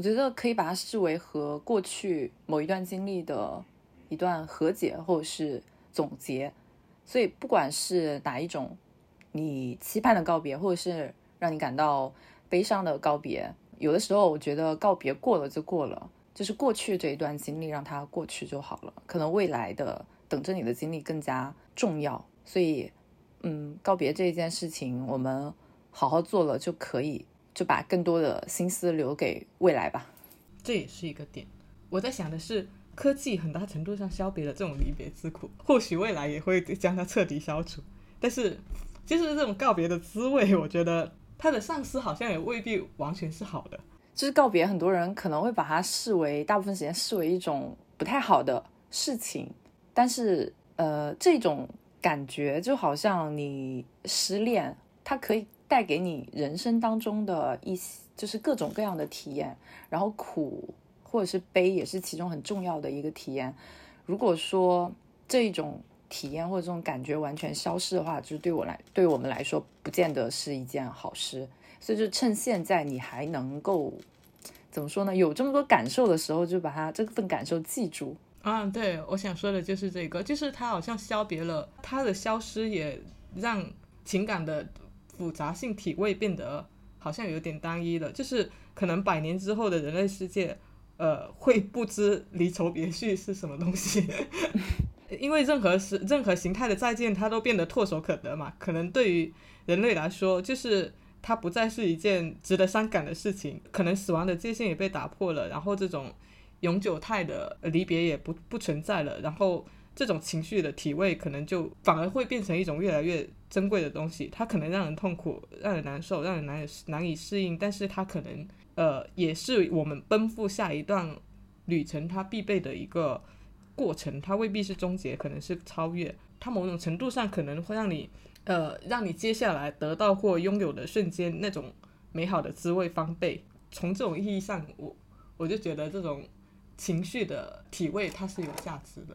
我觉得可以把它视为和过去某一段经历的一段和解或者是总结。所以不管是哪一种你期盼的告别，或者是让你感到悲伤的告别，有的时候我觉得告别过了就过了，就是过去这一段经历让它过去就好了。可能未来的等着你的经历更加重要。所以，嗯，告别这一件事情，我们。好好做了就可以，就把更多的心思留给未来吧。这也是一个点。我在想的是，科技很大程度上消别了这种离别之苦，或许未来也会将它彻底消除。但是，就是这种告别的滋味，我觉得它的丧失好像也未必完全是好的。就是告别，很多人可能会把它视为大部分时间视为一种不太好的事情。但是，呃，这种感觉就好像你失恋，它可以。带给你人生当中的一些，就是各种各样的体验，然后苦或者是悲也是其中很重要的一个体验。如果说这种体验或者这种感觉完全消失的话，就是对我来，对我们来说，不见得是一件好事。所以就趁现在你还能够怎么说呢？有这么多感受的时候，就把它这份感受记住。啊，对，我想说的就是这个，就是它好像消别了，它的消失也让情感的。复杂性体味变得好像有点单一了，就是可能百年之后的人类世界，呃，会不知离愁别绪是什么东西，因为任何是任何形态的再见，它都变得唾手可得嘛。可能对于人类来说，就是它不再是一件值得伤感的事情，可能死亡的界限也被打破了，然后这种永久态的离别也不不存在了，然后。这种情绪的体味，可能就反而会变成一种越来越珍贵的东西。它可能让人痛苦，让人难受，让人难以难以适应。但是它可能，呃，也是我们奔赴下一段旅程它必备的一个过程。它未必是终结，可能是超越。它某种程度上可能会让你，呃，让你接下来得到或拥有的瞬间那种美好的滋味翻倍。从这种意义上，我我就觉得这种情绪的体味它是有价值的。